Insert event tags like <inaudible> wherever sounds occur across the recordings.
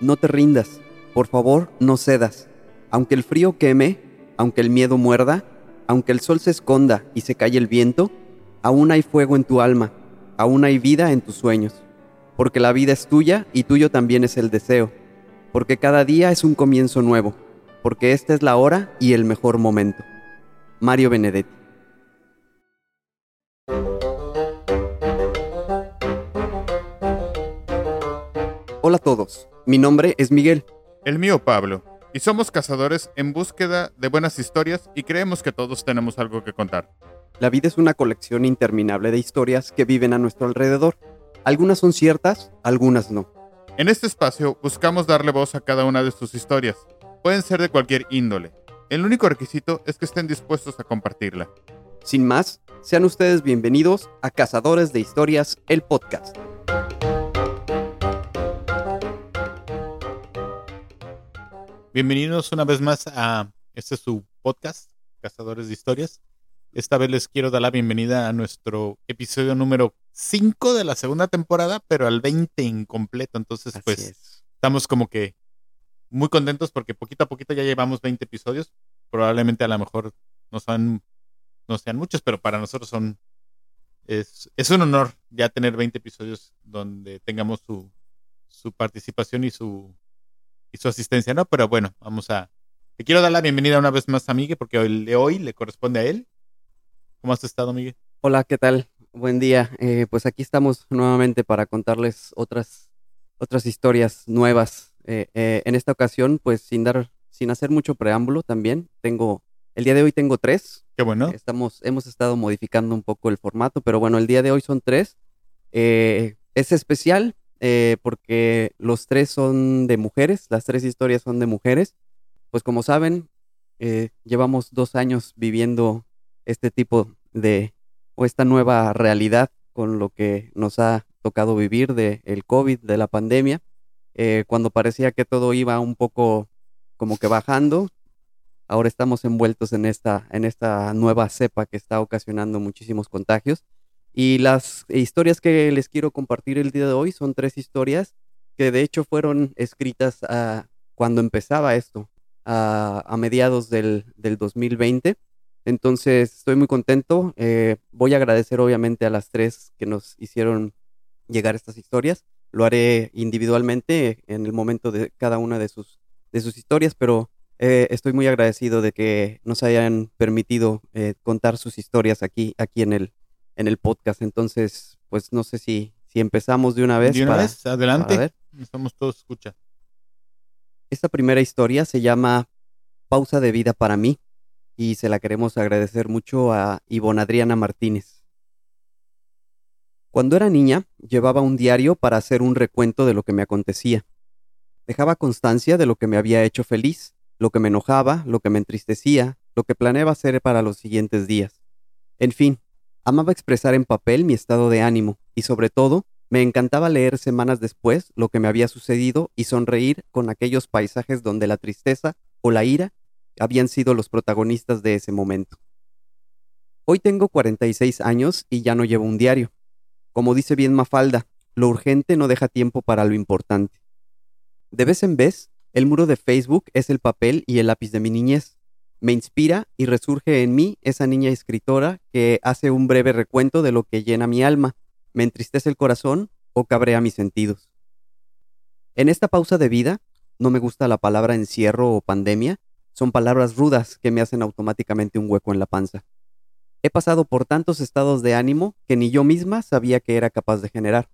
No te rindas, por favor, no cedas. Aunque el frío queme, aunque el miedo muerda, aunque el sol se esconda y se calle el viento, aún hay fuego en tu alma, aún hay vida en tus sueños. Porque la vida es tuya y tuyo también es el deseo. Porque cada día es un comienzo nuevo. Porque esta es la hora y el mejor momento. Mario Benedetti. Hola a todos, mi nombre es Miguel. El mío Pablo. Y somos cazadores en búsqueda de buenas historias y creemos que todos tenemos algo que contar. La vida es una colección interminable de historias que viven a nuestro alrededor. Algunas son ciertas, algunas no. En este espacio buscamos darle voz a cada una de sus historias. Pueden ser de cualquier índole. El único requisito es que estén dispuestos a compartirla. Sin más, sean ustedes bienvenidos a Cazadores de Historias, el podcast. Bienvenidos una vez más a este es su podcast, Cazadores de Historias. Esta vez les quiero dar la bienvenida a nuestro episodio número 5 de la segunda temporada, pero al 20 incompleto. Entonces, Así pues es. estamos como que muy contentos porque poquito a poquito ya llevamos 20 episodios. Probablemente a lo mejor no son no sean muchos, pero para nosotros son es, es un honor ya tener 20 episodios donde tengamos su, su participación y su y su asistencia, ¿no? Pero bueno, vamos a te quiero dar la bienvenida una vez más a Miguel porque el de hoy le corresponde a él. ¿Cómo has estado, Miguel? Hola, ¿qué tal? Buen día. Eh, pues aquí estamos nuevamente para contarles otras, otras historias nuevas. Eh, eh, en esta ocasión, pues sin dar, sin hacer mucho preámbulo también, tengo, el día de hoy tengo tres. Qué bueno. Estamos, hemos estado modificando un poco el formato, pero bueno, el día de hoy son tres. Eh, es especial eh, porque los tres son de mujeres, las tres historias son de mujeres. Pues como saben, eh, llevamos dos años viviendo este tipo de, o esta nueva realidad con lo que nos ha tocado vivir de el COVID, de la pandemia, eh, cuando parecía que todo iba un poco como que bajando, ahora estamos envueltos en esta, en esta nueva cepa que está ocasionando muchísimos contagios. Y las historias que les quiero compartir el día de hoy son tres historias que de hecho fueron escritas ah, cuando empezaba esto, a, a mediados del, del 2020. Entonces estoy muy contento. eh, voy a agradecer obviamente a las tres que nos hicieron llegar estas historias. Lo haré individualmente en el momento de cada una de sus, de sus historias, pero eh, estoy muy agradecido de que nos hayan permitido eh, contar sus historias aquí, aquí en el, en el podcast. Entonces, pues no sé si, si empezamos de una vez. De una para- vez, adelante. para ver. Estamos todos escucha. Esta primera historia se llama Pausa de vida para mí y se la queremos agradecer mucho a Ivonne Adriana Martínez. Cuando era niña, llevaba un diario para hacer un recuento de lo que me acontecía. Dejaba constancia de lo que me había hecho feliz, lo que me enojaba, lo que me entristecía, lo que planeaba hacer para los siguientes días. En fin, amaba expresar en papel mi estado de ánimo y sobre todo me encantaba leer semanas después lo que me había sucedido y sonreír con aquellos paisajes donde la tristeza o la ira habían sido los protagonistas de ese momento. Hoy tengo 46 años y ya no llevo un diario. Como dice bien Mafalda, lo urgente no deja tiempo para lo importante. De vez en vez, el muro de Facebook es el papel y el lápiz de mi niñez. Me inspira y resurge en mí esa niña escritora que hace un breve recuento de lo que llena mi alma, me entristece el corazón o cabrea mis sentidos. En esta pausa de vida, no me gusta la palabra encierro o pandemia, son palabras rudas que me hacen automáticamente un hueco en la panza. He pasado por tantos estados de ánimo que ni yo misma sabía que era capaz de generar.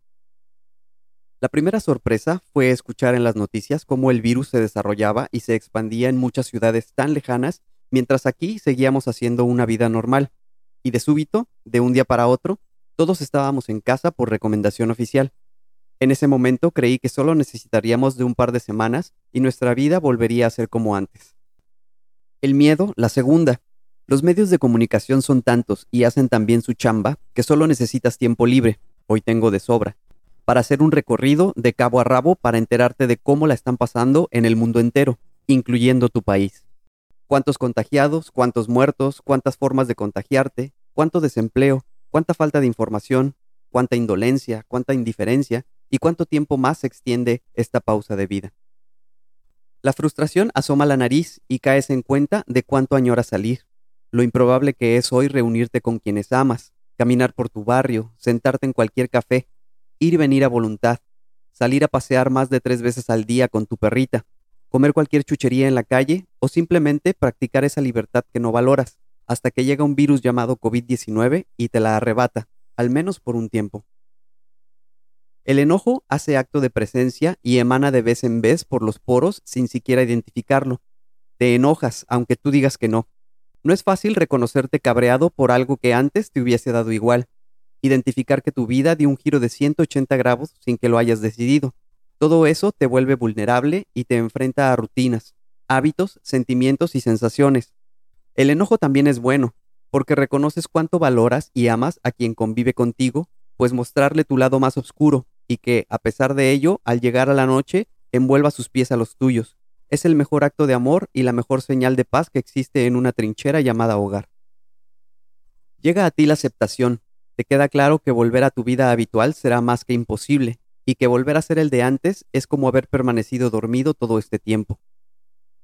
La primera sorpresa fue escuchar en las noticias cómo el virus se desarrollaba y se expandía en muchas ciudades tan lejanas, mientras aquí seguíamos haciendo una vida normal. Y de súbito, de un día para otro, todos estábamos en casa por recomendación oficial. En ese momento creí que solo necesitaríamos de un par de semanas y nuestra vida volvería a ser como antes. El miedo, la segunda. Los medios de comunicación son tantos y hacen también su chamba que solo necesitas tiempo libre, hoy tengo de sobra, para hacer un recorrido de cabo a rabo para enterarte de cómo la están pasando en el mundo entero, incluyendo tu país. Cuántos contagiados, cuántos muertos, cuántas formas de contagiarte, cuánto desempleo, cuánta falta de información, cuánta indolencia, cuánta indiferencia y cuánto tiempo más se extiende esta pausa de vida. La frustración asoma la nariz y caes en cuenta de cuánto añoras salir, lo improbable que es hoy reunirte con quienes amas, caminar por tu barrio, sentarte en cualquier café, ir y venir a voluntad, salir a pasear más de tres veces al día con tu perrita, comer cualquier chuchería en la calle o simplemente practicar esa libertad que no valoras, hasta que llega un virus llamado COVID-19 y te la arrebata, al menos por un tiempo. El enojo hace acto de presencia y emana de vez en vez por los poros sin siquiera identificarlo. Te enojas, aunque tú digas que no. No es fácil reconocerte cabreado por algo que antes te hubiese dado igual, identificar que tu vida dio un giro de 180 grados sin que lo hayas decidido. Todo eso te vuelve vulnerable y te enfrenta a rutinas, hábitos, sentimientos y sensaciones. El enojo también es bueno, porque reconoces cuánto valoras y amas a quien convive contigo, pues mostrarle tu lado más oscuro y que, a pesar de ello, al llegar a la noche, envuelva sus pies a los tuyos. Es el mejor acto de amor y la mejor señal de paz que existe en una trinchera llamada hogar. Llega a ti la aceptación, te queda claro que volver a tu vida habitual será más que imposible, y que volver a ser el de antes es como haber permanecido dormido todo este tiempo.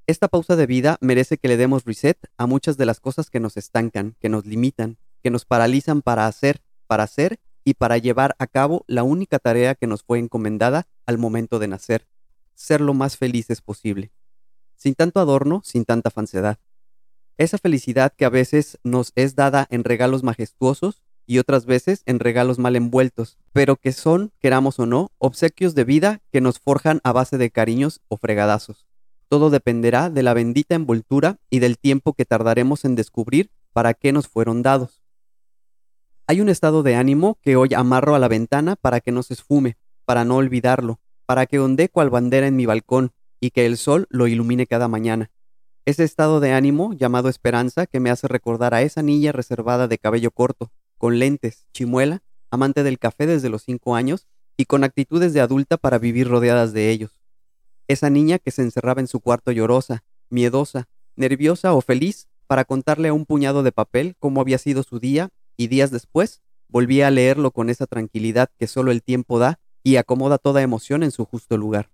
Esta pausa de vida merece que le demos reset a muchas de las cosas que nos estancan, que nos limitan, que nos paralizan para hacer, para hacer y para llevar a cabo la única tarea que nos fue encomendada al momento de nacer, ser lo más felices posible. Sin tanto adorno, sin tanta falsedad. Esa felicidad que a veces nos es dada en regalos majestuosos y otras veces en regalos mal envueltos, pero que son, queramos o no, obsequios de vida que nos forjan a base de cariños o fregadazos. Todo dependerá de la bendita envoltura y del tiempo que tardaremos en descubrir para qué nos fueron dados. Hay un estado de ánimo que hoy amarro a la ventana para que no se esfume, para no olvidarlo, para que ondee cual bandera en mi balcón y que el sol lo ilumine cada mañana. Ese estado de ánimo llamado esperanza que me hace recordar a esa niña reservada de cabello corto, con lentes, chimuela, amante del café desde los cinco años y con actitudes de adulta para vivir rodeadas de ellos. Esa niña que se encerraba en su cuarto llorosa, miedosa, nerviosa o feliz para contarle a un puñado de papel cómo había sido su día y días después volvía a leerlo con esa tranquilidad que solo el tiempo da y acomoda toda emoción en su justo lugar.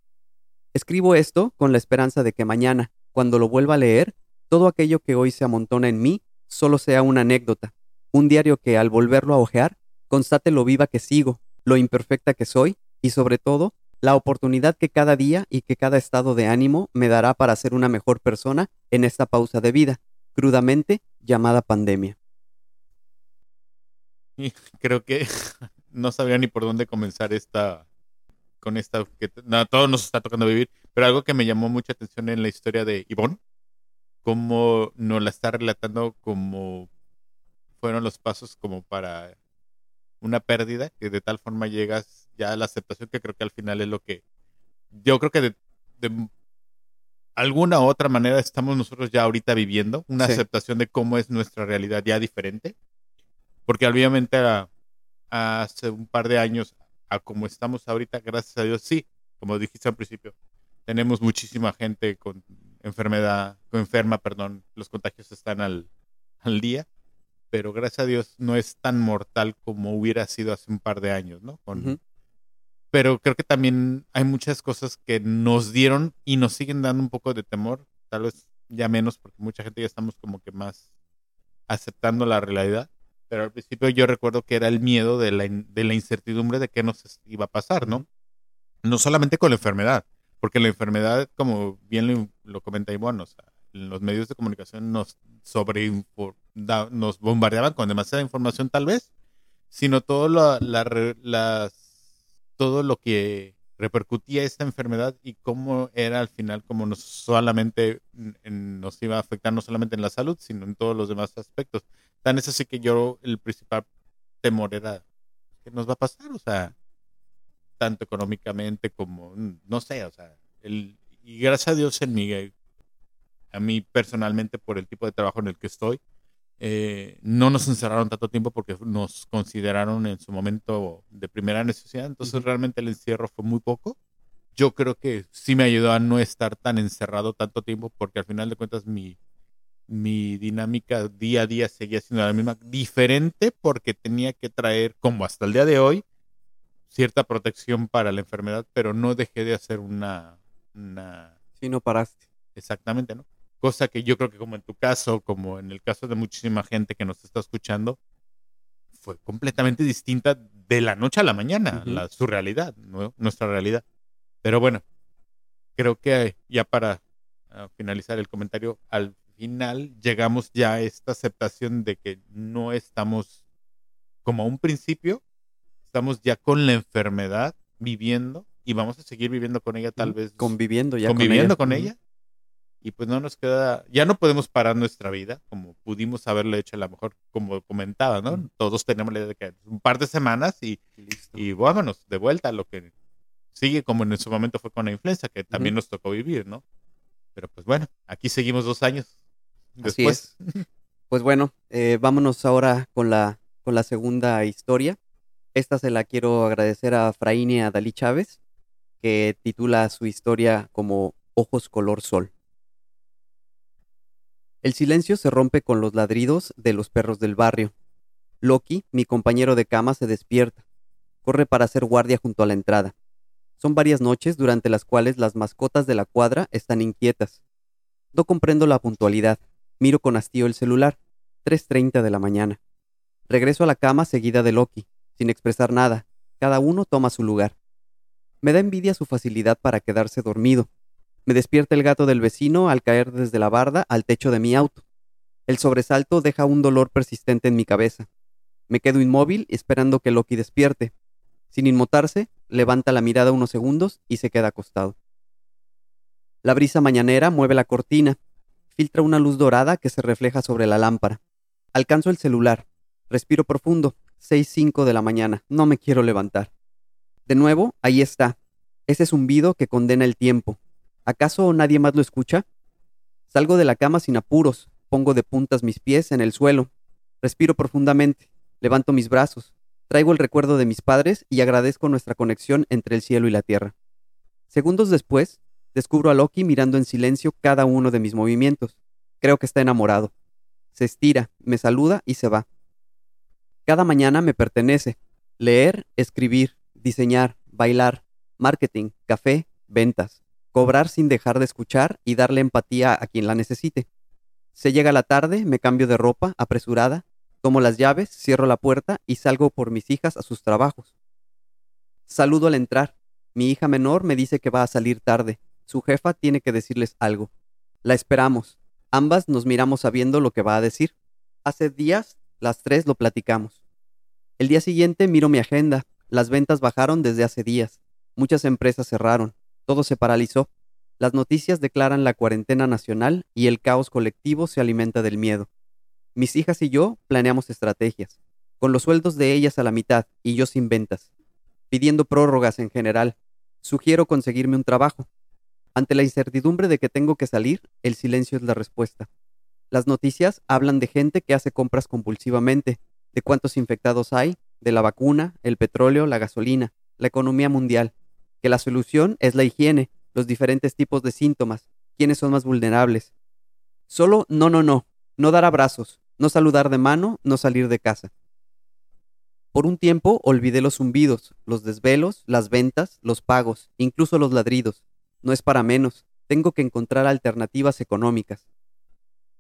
Escribo esto con la esperanza de que mañana, cuando lo vuelva a leer, todo aquello que hoy se amontona en mí solo sea una anécdota, un diario que al volverlo a hojear, constate lo viva que sigo, lo imperfecta que soy y sobre todo, la oportunidad que cada día y que cada estado de ánimo me dará para ser una mejor persona en esta pausa de vida, crudamente llamada pandemia. Creo que <laughs> no sabía ni por dónde comenzar esta con esta que todo nos está tocando vivir, pero algo que me llamó mucha atención en la historia de Ivonne, cómo nos la está relatando como fueron los pasos como para una pérdida, que de tal forma llegas ya a la aceptación, que creo que al final es lo que yo creo que de, alguna u otra manera estamos nosotros ya ahorita viviendo, una aceptación de cómo es nuestra realidad ya diferente, porque obviamente hace un par de años a como estamos ahorita, gracias a Dios, sí, como dijiste al principio, tenemos muchísima gente con enfermedad, con enferma, perdón, los contagios están al, al día, pero gracias a Dios no es tan mortal como hubiera sido hace un par de años, ¿no? Pero creo que también hay muchas cosas que nos dieron y nos siguen dando un poco de temor, tal vez ya menos porque mucha gente ya estamos como que más aceptando la realidad, pero al principio yo recuerdo que era el miedo de la, de la incertidumbre de qué nos iba a pasar, ¿no? No solamente con la enfermedad, porque la enfermedad, como bien lo, lo comenta Ivonne, o sea, los medios de comunicación nos sobre nos bombardeaban con demasiada información tal vez, sino todo lo, las, todo lo que repercutía esta enfermedad y cómo era al final como nos solamente nos iba a afectar no solamente en la salud, sino en todos los demás aspectos. Tan es así que yo el principal temor era que nos va a pasar, o sea, tanto económicamente como no sé, o sea, el y gracias a Dios en mi a mí personalmente por el tipo de trabajo en el que estoy, eh, no nos encerraron tanto tiempo porque nos consideraron en su momento de primera necesidad, entonces realmente el encierro fue muy poco. Yo creo que sí me ayudó a no estar tan encerrado tanto tiempo porque al final de cuentas mi, mi dinámica día a día seguía siendo la misma, diferente porque tenía que traer, como hasta el día de hoy, cierta protección para la enfermedad, pero no dejé de hacer una, una Sí, no paraste. Exactamente, ¿no? Cosa que yo creo que como en tu caso, como en el caso de muchísima gente que nos está escuchando, fue completamente distinta de la noche a la mañana, Ujú. la, su realidad, ¿no? nuestra realidad. Pero bueno, creo que ya para ah, finalizar el comentario, al final llegamos ya a esta aceptación de que no estamos como a un principio, estamos ya con la enfermedad viviendo y vamos a seguir viviendo con ella tal vez Conviviendo ya conviviendo con Ujú. ella. Y pues no nos queda, ya no podemos parar nuestra vida como pudimos haberlo hecho a lo mejor, como comentaba, ¿no? Todos tenemos la idea de que un par de semanas y, Listo. y vámonos, de vuelta a lo que sigue como en su momento fue con la influenza, que también nos tocó vivir, ¿no? Pero pues bueno, aquí seguimos dos años Así después. Pues bueno, eh, vámonos ahora con la, con la segunda historia. Esta se la quiero agradecer a Fraine Adalí Chávez, que titula su historia como Ojos color sol. El silencio se rompe con los ladridos de los perros del barrio. Loki, mi compañero de cama, se despierta. Corre para hacer guardia junto a la entrada. Son varias noches durante las cuales las mascotas de la cuadra están inquietas. No comprendo la puntualidad. Miro con hastío el celular. 3.30 de la mañana. Regreso a la cama seguida de Loki, sin expresar nada. Cada uno toma su lugar. Me da envidia su facilidad para quedarse dormido. Me despierta el gato del vecino al caer desde la barda al techo de mi auto. El sobresalto deja un dolor persistente en mi cabeza. Me quedo inmóvil esperando que Loki despierte. Sin inmutarse, levanta la mirada unos segundos y se queda acostado. La brisa mañanera mueve la cortina, filtra una luz dorada que se refleja sobre la lámpara. Alcanzo el celular. Respiro profundo. 6.05 de la mañana. No me quiero levantar. De nuevo, ahí está. Ese zumbido que condena el tiempo. ¿Acaso nadie más lo escucha? Salgo de la cama sin apuros. Pongo de puntas mis pies en el suelo. Respiro profundamente. Levanto mis brazos. Traigo el recuerdo de mis padres y agradezco nuestra conexión entre el cielo y la tierra. Segundos después, descubro a Loki mirando en silencio cada uno de mis movimientos. Creo que está enamorado. Se estira, me saluda y se va. Cada mañana me pertenece. Leer, escribir, diseñar, bailar, marketing, café, ventas, cobrar sin dejar de escuchar y darle empatía a quien la necesite. Se llega la tarde, me cambio de ropa, apresurada, tomo las llaves, cierro la puerta y salgo por mis hijas a sus trabajos. Saludo al entrar. Mi hija menor me dice que va a salir tarde. Su jefa tiene que decirles algo. La esperamos. Ambas nos miramos sabiendo lo que va a decir. Hace días, las tres lo platicamos. El día siguiente miro mi agenda. Las ventas bajaron desde hace días. Muchas empresas cerraron. Todo se paralizó. Las noticias declaran la cuarentena nacional y el caos colectivo se alimenta del miedo. Mis hijas y yo planeamos estrategias, con los sueldos de ellas a la mitad y yo sin ventas, pidiendo prórrogas en general. Sugiero conseguirme un trabajo. Ante la incertidumbre de que tengo que salir, el silencio es la respuesta. Las noticias hablan de gente que hace compras compulsivamente, de cuántos infectados hay, de la vacuna, el petróleo, la gasolina, la economía mundial, que la solución es la higiene, los diferentes tipos de síntomas, quiénes son más vulnerables. Solo no, no, no, no dar abrazos, no saludar de mano, no salir de casa. Por un tiempo olvidé los zumbidos, los desvelos, las ventas, los pagos, incluso los ladridos. No es para menos, tengo que encontrar alternativas económicas.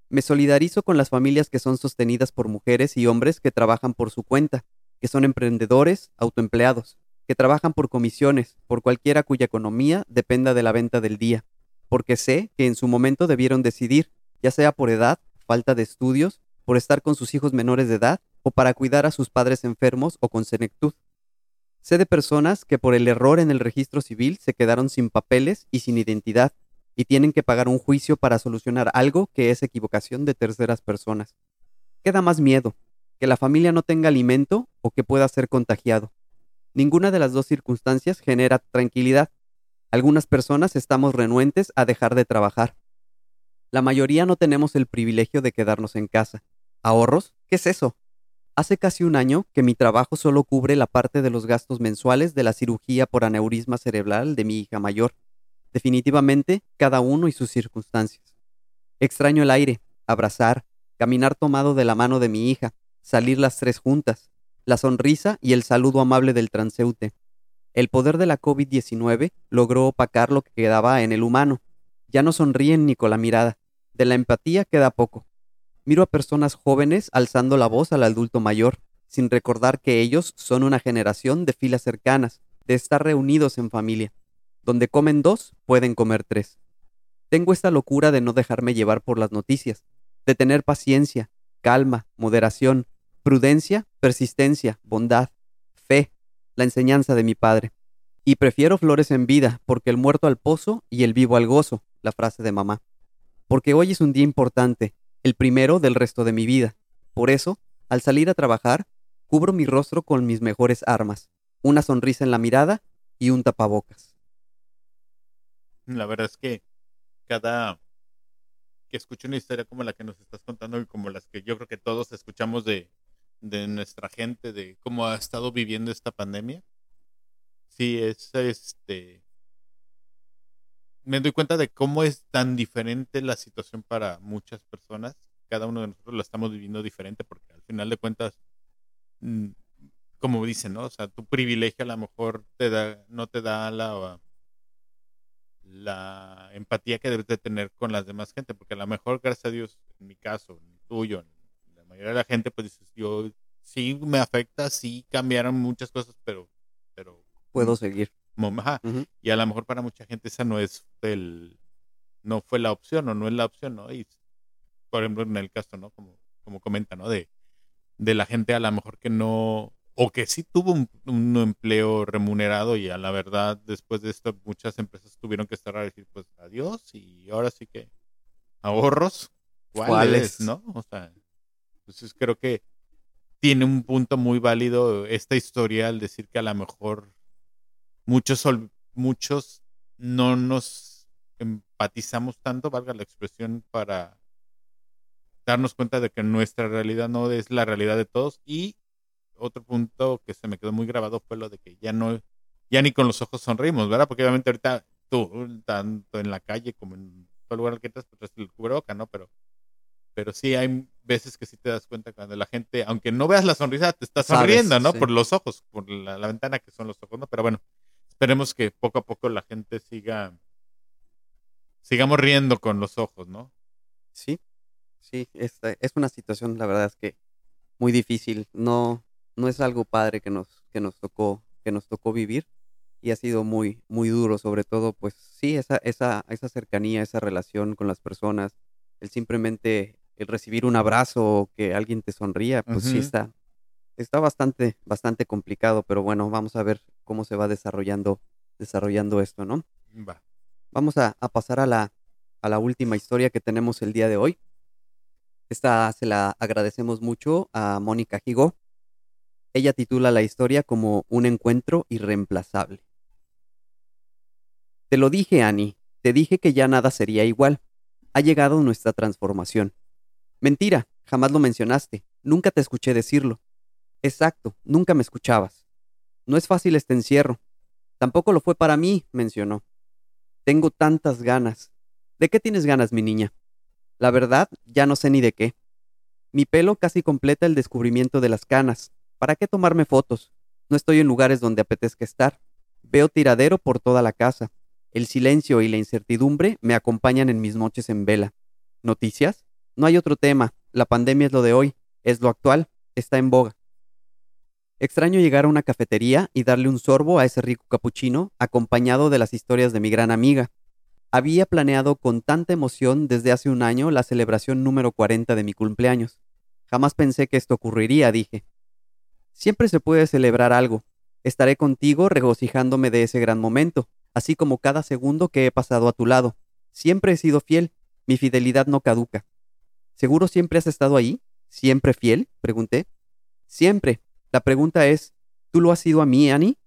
Me solidarizo con las familias que son sostenidas por mujeres y hombres que trabajan por su cuenta, que son emprendedores, autoempleados, que trabajan por comisiones, por cualquiera cuya economía dependa de la venta del día, porque sé que en su momento debieron decidir, ya sea por edad, falta de estudios, por estar con sus hijos menores de edad o para cuidar a sus padres enfermos o con senectud. Sé de personas que por el error en el registro civil se quedaron sin papeles y sin identidad y tienen que pagar un juicio para solucionar algo que es equivocación de terceras personas. Queda más miedo, que la familia no tenga alimento o que pueda ser contagiado. Ninguna de las dos circunstancias genera tranquilidad. Algunas personas estamos renuentes a dejar de trabajar. La mayoría no tenemos el privilegio de quedarnos en casa. ¿Ahorros? ¿Qué es eso? Hace casi un año que mi trabajo solo cubre la parte de los gastos mensuales de la cirugía por aneurisma cerebral de mi hija mayor. Definitivamente, cada uno y sus circunstancias. Extraño el aire, abrazar, caminar tomado de la mano de mi hija, salir las tres juntas, la sonrisa y el saludo amable del transeúnte. El poder de la COVID-19 logró opacar lo que quedaba en el humano. Ya no sonríen ni con la mirada. De la empatía queda poco. Miro a personas jóvenes alzando la voz al adulto mayor, sin recordar que ellos son una generación de filas cercanas, de estar reunidos en familia. Donde comen dos, pueden comer tres. Tengo esta locura de no dejarme llevar por las noticias, de tener paciencia, calma, moderación, prudencia, persistencia, bondad, fe, la enseñanza de mi padre. Y prefiero flores en vida, porque el muerto al pozo y el vivo al gozo, la frase de mamá. Porque hoy es un día importante, el primero del resto de mi vida. Por eso, al salir a trabajar, cubro mi rostro con mis mejores armas, una sonrisa en la mirada y un tapabocas. La verdad es que cada que escucho una historia como la que nos estás contando y como las que yo creo que todos escuchamos de, de nuestra gente, de cómo ha estado viviendo esta pandemia, sí, es este... Me doy cuenta de cómo es tan diferente la situación para muchas personas. Cada uno de nosotros la estamos viviendo diferente porque al final de cuentas, mm, como dicen, ¿no? O sea, tu privilegio a lo mejor te da, no te da la, la empatía que debes de tener con las demás gente, porque a lo mejor, gracias a Dios, en mi caso, en el tuyo, en mayoría de la gente, pues dices, yo sí me afecta, sí cambiaron muchas cosas, pero... pero Puedo seguir. Ajá. Y a lo mejor para mucha gente esa no es el... No fue la opción o no es la opción, ¿no? Y, por ejemplo, en el caso, ¿no? Como, como comenta, ¿no? De, de la gente a lo mejor que no o que sí tuvo un, empleo remunerado y a la verdad después de esto muchas empresas tuvieron que cerrar y decir pues adiós y ahora sí que ahorros cuáles, ¿no? O sea, entonces creo que tiene un punto muy válido esta historia al decir que a lo mejor muchos muchos no nos empatizamos tanto, valga la expresión, para darnos cuenta de que nuestra realidad no es la realidad de todos y otro punto que se me quedó muy grabado fue lo de que ya no, ya ni con los ojos sonrimos, ¿verdad? Porque obviamente ahorita tú, tanto en la calle como en todo lugar al que estás, pues el cubreboca, ¿no? Pero, pero sí hay veces que sí te das cuenta cuando la gente, aunque no veas la sonrisa, te está sonriendo, ¿no? Por los ojos, por la, ventana que son los ojos, ¿no? Pero bueno, esperemos que poco a poco la gente siga, sigamos riendo con los ojos, ¿no? Sí, sí, es, es una situación, la verdad es que muy difícil. No, no es algo padre que nos, que nos tocó, que nos tocó vivir y ha sido muy, muy duro, sobre todo, pues sí, esa, esa, esa cercanía, esa relación con las personas, el simplemente el recibir un abrazo o que alguien te sonría, pues sí está, está bastante, bastante complicado, pero bueno, vamos a ver cómo se va desarrollando, desarrollando esto, ¿no? Va. Vamos a, a pasar a la, a la última historia que tenemos el día de hoy. Esta se la agradecemos mucho a Mónica Higo, ella titula la historia como Un encuentro irreemplazable. Te lo dije, Annie, te dije que ya nada sería igual. Ha llegado nuestra transformación. Mentira, jamás lo mencionaste, nunca te escuché decirlo. Exacto, nunca me escuchabas. No es fácil este encierro. Tampoco lo fue para mí, mencionó. Tengo tantas ganas. ¿De qué tienes ganas, mi niña? La verdad, ya no sé ni de qué. Mi pelo casi completa el descubrimiento de las canas, ¿Para qué tomarme fotos? No estoy en lugares donde apetezca estar. Veo tiradero por toda la casa. El silencio y la incertidumbre me acompañan en mis noches en vela. ¿Noticias? No hay otro tema. La pandemia es lo de hoy. Es lo actual. Está en boga. Extraño llegar a una cafetería y darle un sorbo a ese rico capuchino, acompañado de las historias de mi gran amiga. Había planeado con tanta emoción desde hace un año la celebración número 40 de mi cumpleaños. Jamás pensé que esto ocurriría, dije. Siempre se puede celebrar algo. Estaré contigo regocijándome de ese gran momento, así como cada segundo que he pasado a tu lado. Siempre he sido fiel, mi fidelidad no caduca. ¿Seguro siempre has estado ahí? ¿Siempre fiel? pregunté. Siempre. La pregunta es, ¿tú lo has sido a mí, Annie?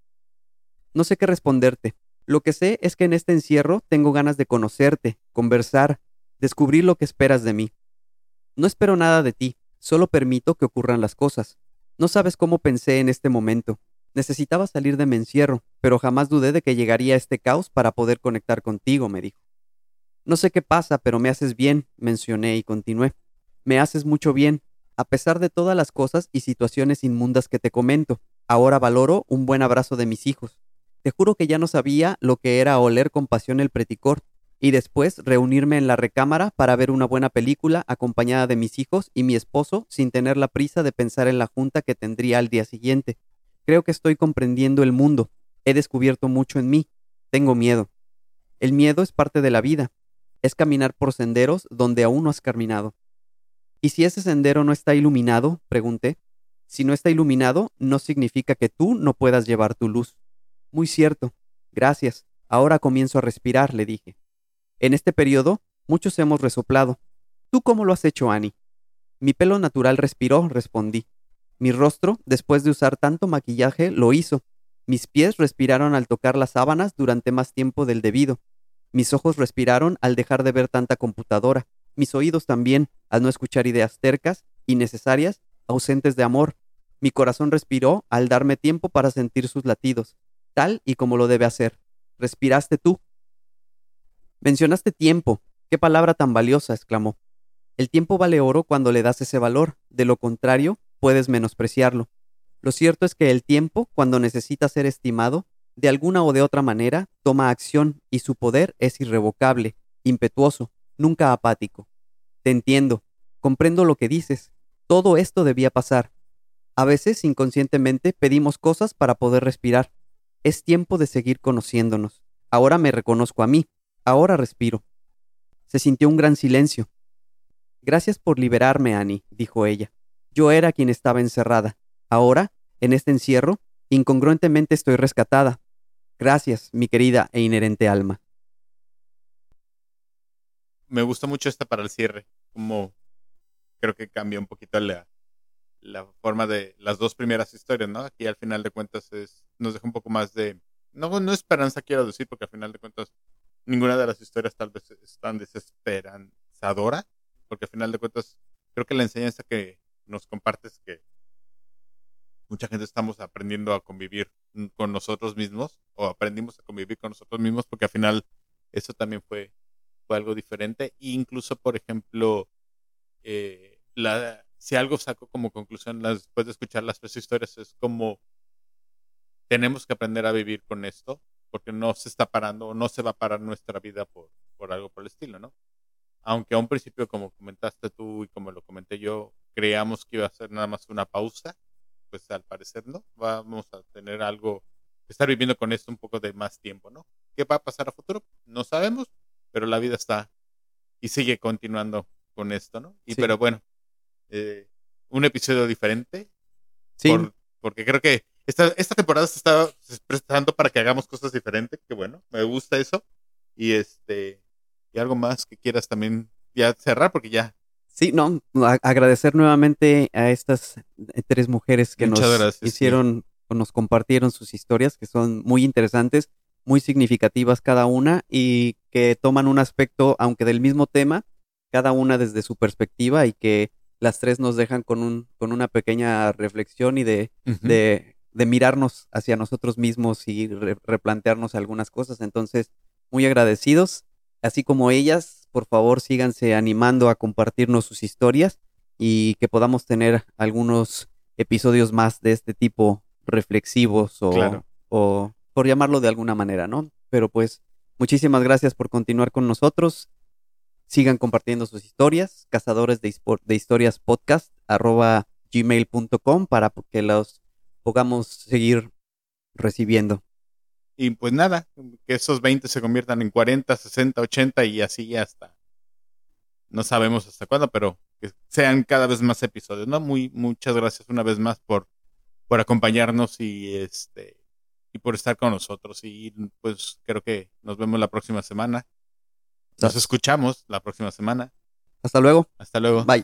No sé qué responderte. Lo que sé es que en este encierro tengo ganas de conocerte, conversar, descubrir lo que esperas de mí. No espero nada de ti, solo permito que ocurran las cosas. No sabes cómo pensé en este momento. Necesitaba salir de mi encierro, pero jamás dudé de que llegaría este caos para poder conectar contigo, me dijo. No sé qué pasa, pero me haces bien, mencioné y continué. Me haces mucho bien, a pesar de todas las cosas y situaciones inmundas que te comento. Ahora valoro un buen abrazo de mis hijos. Te juro que ya no sabía lo que era oler con pasión el preticor, y después reunirme en la recámara para ver una buena película acompañada de mis hijos y mi esposo sin tener la prisa de pensar en la junta que tendría al día siguiente. Creo que estoy comprendiendo el mundo. He descubierto mucho en mí. Tengo miedo. El miedo es parte de la vida. Es caminar por senderos donde aún no has caminado. ¿Y si ese sendero no está iluminado? pregunté. Si no está iluminado, no significa que tú no puedas llevar tu luz. Muy cierto. Gracias. Ahora comienzo a respirar, le dije. En este periodo, muchos hemos resoplado. ¿Tú cómo lo has hecho, Annie? Mi pelo natural respiró, respondí. Mi rostro, después de usar tanto maquillaje, lo hizo. Mis pies respiraron al tocar las sábanas durante más tiempo del debido. Mis ojos respiraron al dejar de ver tanta computadora. Mis oídos también, al no escuchar ideas tercas, innecesarias, ausentes de amor. Mi corazón respiró al darme tiempo para sentir sus latidos, tal y como lo debe hacer. Respiraste tú. Mencionaste tiempo. Qué palabra tan valiosa, exclamó. El tiempo vale oro cuando le das ese valor, de lo contrario, puedes menospreciarlo. Lo cierto es que el tiempo, cuando necesita ser estimado, de alguna o de otra manera, toma acción y su poder es irrevocable, impetuoso, nunca apático. Te entiendo, comprendo lo que dices. Todo esto debía pasar. A veces, inconscientemente, pedimos cosas para poder respirar. Es tiempo de seguir conociéndonos. Ahora me reconozco a mí. Ahora respiro. Se sintió un gran silencio. Gracias por liberarme, Annie, dijo ella. Yo era quien estaba encerrada. Ahora, en este encierro, incongruentemente estoy rescatada. Gracias, mi querida e inherente alma. Me gusta mucho esta para el cierre, como creo que cambia un poquito la, la forma de las dos primeras historias, ¿no? Aquí al final de cuentas es, nos deja un poco más de, no, no esperanza quiero decir, porque al final de cuentas ninguna de las historias tal vez es tan desesperanzadora, porque al final de cuentas creo que la enseñanza que nos compartes que mucha gente estamos aprendiendo a convivir con nosotros mismos o aprendimos a convivir con nosotros mismos porque al final eso también fue, fue algo diferente. E incluso, por ejemplo, eh, si algo saco como conclusión después de escuchar las tres historias es como tenemos que aprender a vivir con esto porque no se está parando no se va a parar nuestra vida por, por algo por el estilo, ¿no? Aunque a un principio, como comentaste tú y como lo comenté yo, creíamos que iba a ser nada más una pausa, pues al parecer no, vamos a tener algo, estar viviendo con esto un poco de más tiempo, ¿no? ¿Qué va a pasar a futuro? No sabemos, pero la vida está y sigue continuando con esto, ¿no? Y pero bueno, eh, un episodio diferente. Sí. porque creo que esta, esta temporada se está prestando para que hagamos cosas diferentes, que bueno, me gusta eso. Y este, y algo más que quieras también ya cerrar, porque ya Sí, no, agradecer nuevamente a estas eh, tres mujeres que nos hicieron o nos compartieron sus historias, que son muy interesantes, muy significativas cada una y que toman un aspecto, aunque del mismo tema, cada una desde su perspectiva y que las tres nos dejan con, un, con una pequeña reflexión y de, de, de, mirarnos hacia nosotros mismos y replantearnos algunas cosas. Entonces, muy agradecidos, así como ellas, por favor síganse animando a compartirnos sus historias y que podamos tener algunos episodios más de este tipo reflexivos o, o por llamarlo de alguna manera, ¿no? Pero pues muchísimas gracias por continuar con nosotros. Sigan compartiendo sus historias, cazadores de, de historias podcast arroba gmail.com para que los podamos seguir recibiendo. Y pues nada, que esos 20 se conviertan en 40, 60, 80 y así hasta. No sabemos hasta cuándo, pero que sean cada vez más episodios, ¿no? Muy, muchas gracias una vez más por, por acompañarnos y este y por estar con nosotros. Y pues creo que nos vemos la próxima semana. Nos escuchamos la próxima semana. Hasta luego. Hasta luego. Bye.